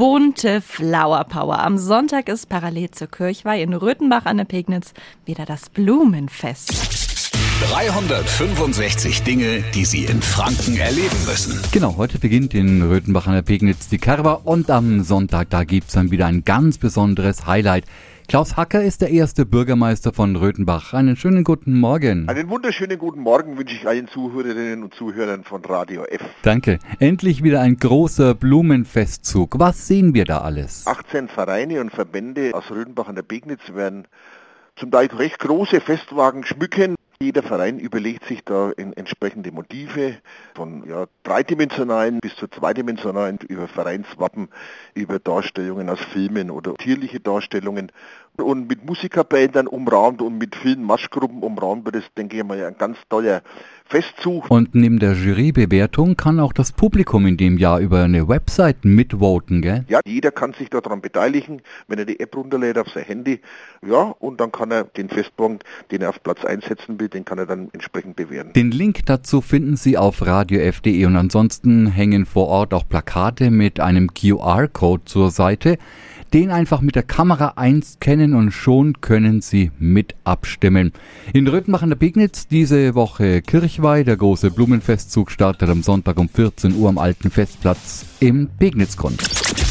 bunte Flower Power. Am Sonntag ist parallel zur Kirchweih in Röthenbach an der Pegnitz wieder das Blumenfest. 365 Dinge, die Sie in Franken erleben müssen. Genau, heute beginnt in Röthenbach an der Pegnitz die Karwa und am Sonntag, da gibt's dann wieder ein ganz besonderes Highlight. Klaus Hacker ist der erste Bürgermeister von Röthenbach. Einen schönen guten Morgen. Einen wunderschönen guten Morgen wünsche ich allen Zuhörerinnen und Zuhörern von Radio F. Danke. Endlich wieder ein großer Blumenfestzug. Was sehen wir da alles? 18 Vereine und Verbände aus Röthenbach an der Pegnitz werden zum Teil recht große Festwagen schmücken. Jeder Verein überlegt sich da in entsprechende Motive von ja, dreidimensionalen bis zu zweidimensionalen über Vereinswappen, über Darstellungen aus Filmen oder tierliche Darstellungen und mit Musikerbändern umrahmt und mit vielen Marschgruppen umrahmt wird es, denke ich mal, ein ganz toller Festzug. Und neben der Jurybewertung kann auch das Publikum in dem Jahr über eine Website mitvoten, gell? Ja, jeder kann sich daran beteiligen, wenn er die App runterlädt auf sein Handy. Ja, und dann kann er den Festpunkt, den er auf Platz einsetzen will, den kann er dann entsprechend bewerten. Den Link dazu finden Sie auf radiof.de und ansonsten hängen vor Ort auch Plakate mit einem QR-Code zur Seite. Den einfach mit der Kamera einscannen und schon können Sie mit abstimmen. In Röthenbach an der Pegnitz diese Woche Kirchweih. Der große Blumenfestzug startet am Sonntag um 14 Uhr am alten Festplatz im Pegnitzgrund.